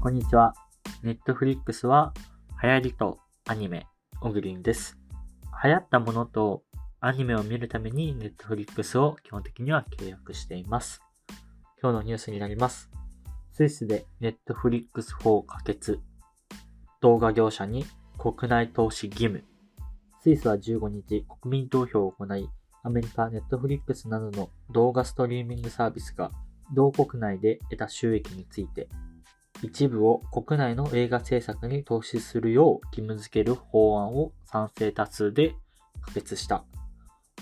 こんにちは。ネットフリックスは流行りとアニメ、オグリンです。流行ったものとアニメを見るためにネットフリックスを基本的には契約しています。今日のニュースになります。スイスでネットフリックス法可決。動画業者に国内投資義務。スイスは15日国民投票を行い、アメリカネットフリックスなどの動画ストリーミングサービスが同国内で得た収益について一部を国内の映画制作に投資するよう義務付ける法案を賛成多数で可決した。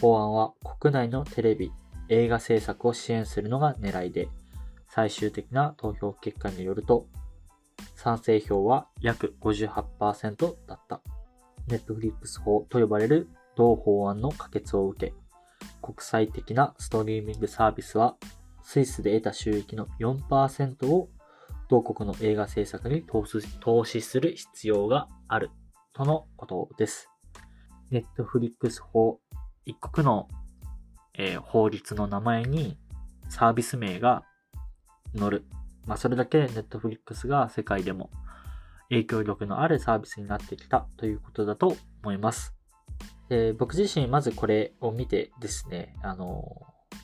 法案は国内のテレビ、映画制作を支援するのが狙いで、最終的な投票結果によると、賛成票は約58%だった。ネットフリックス法と呼ばれる同法案の可決を受け、国際的なストリーミングサービスは、スイスで得た収益の4%を同国の映画制作に投資する必要があるとのことです。ネットフリックス法、一国の、えー、法律の名前にサービス名が載る。まあ、それだけネットフリックスが世界でも影響力のあるサービスになってきたということだと思います。で僕自身まずこれを見てですね、あのー、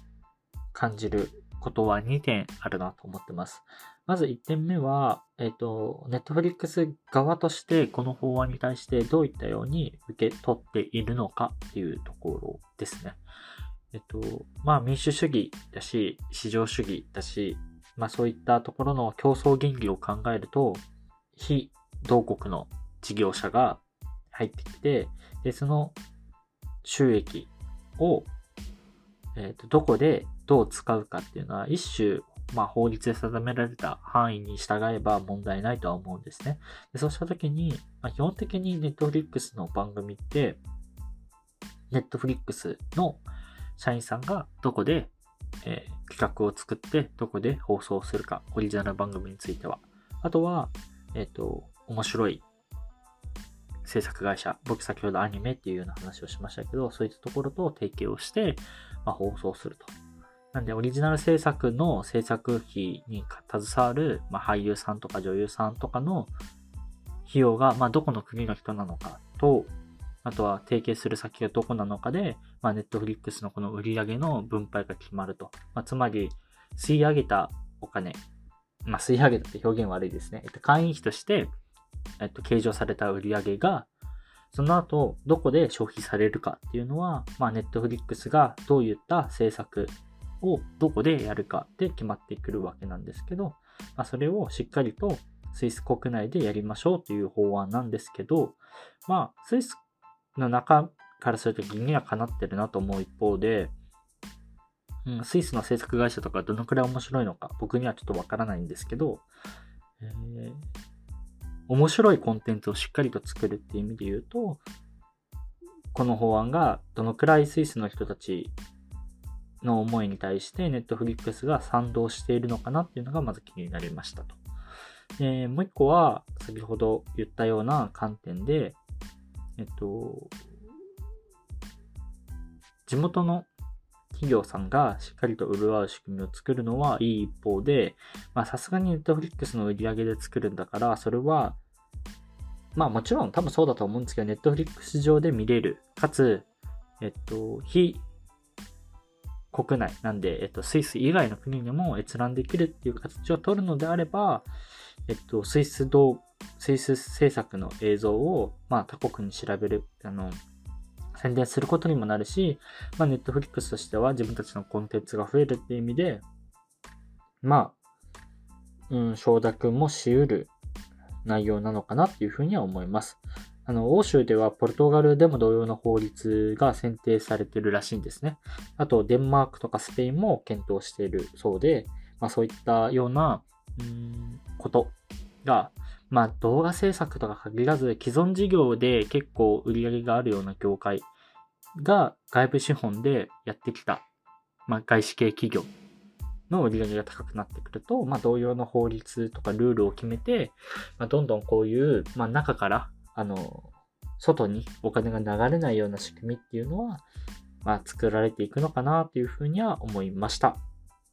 感じることは2点あるなと思ってます。まず1点目は、えっ、ー、と、ネットフリックス側としてこの法案に対してどういったように受け取っているのかっていうところですね。えっと、まあ民主主義だし、市場主義だし、まあそういったところの競争原理を考えると、非同国の事業者が入ってきて、で、その収益を、えっ、と、どこでどう使うかっていうのは一種、まあ、法律で定められた範囲に従えば問題ないとは思うんですね。でそうしたときに、まあ、基本的に Netflix の番組って、Netflix の社員さんがどこで、えー、企画を作ってどこで放送するか、オリジナル番組については。あとは、えっ、ー、と、面白い制作会社、僕先ほどアニメっていうような話をしましたけど、そういったところと提携をして、まあ、放送すると。なんで、オリジナル制作の制作費に携わる、まあ、俳優さんとか女優さんとかの費用が、まあ、どこの国の人なのかと、あとは提携する先がどこなのかで、まあ、ネットフリックスのこの売り上げの分配が決まると。まあ、つまり、吸い上げたお金、まあ、吸い上げたって表現悪いですね。えっと、会員費として、えっと、計上された売り上げが、その後、どこで消費されるかっていうのは、まあ、ネットフリックスがどういった制作をどこでやるかで決まってくるわけなんですけど、まあ、それをしっかりとスイス国内でやりましょうという法案なんですけど、まあ、スイスの中からすると義にはかなってるなと思う一方で、うん、スイスの制作会社とかどのくらい面白いのか僕にはちょっとわからないんですけど、えー、面白いコンテンツをしっかりと作るっていう意味で言うと、この法案がどのくらいスイスの人たちの思いに対してネットフリックスが賛同しているのかなっていうのがまず気になりましたと。でもう一個は先ほど言ったような観点で、えっと、地元の企業さんがしっかりと潤う仕組みを作るのはいい一方で、さすがにネットフリックスの売り上げで作るんだから、それは、まあもちろん多分そうだと思うんですけど、ネットフリックス上で見れる。かつ、えっと、非国内なんで、えっと、スイス以外の国にも閲覧できるっていう形を取るのであれば、えっと、スイス同、スイス制作の映像を、まあ、他国に調べる、あの、宣伝することにもなるし、まあ、ネットフリックスとしては自分たちのコンテンツが増えるっていう意味で、まあ、うん、承諾もし得る内容なのかなっていうふうには思います。あの、欧州ではポルトガルでも同様の法律が選定されてるらしいんですね。あと、デンマークとかスペインも検討しているそうで、まあそういったような、うん、ことが、まあ動画制作とか限らず、既存事業で結構売り上げがあるような業界が外部資本でやってきた、まあ外資系企業の売り上げが高くなってくると、まあ同様の法律とかルールを決めて、まあ、どんどんこういう、まあ中からあの、外にお金が流れないような仕組みっていうのは、まあ、作られていくのかなというふうには思いました。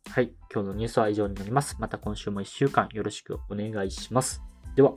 はい。今日のニュースは以上になります。また今週も1週間よろしくお願いします。では。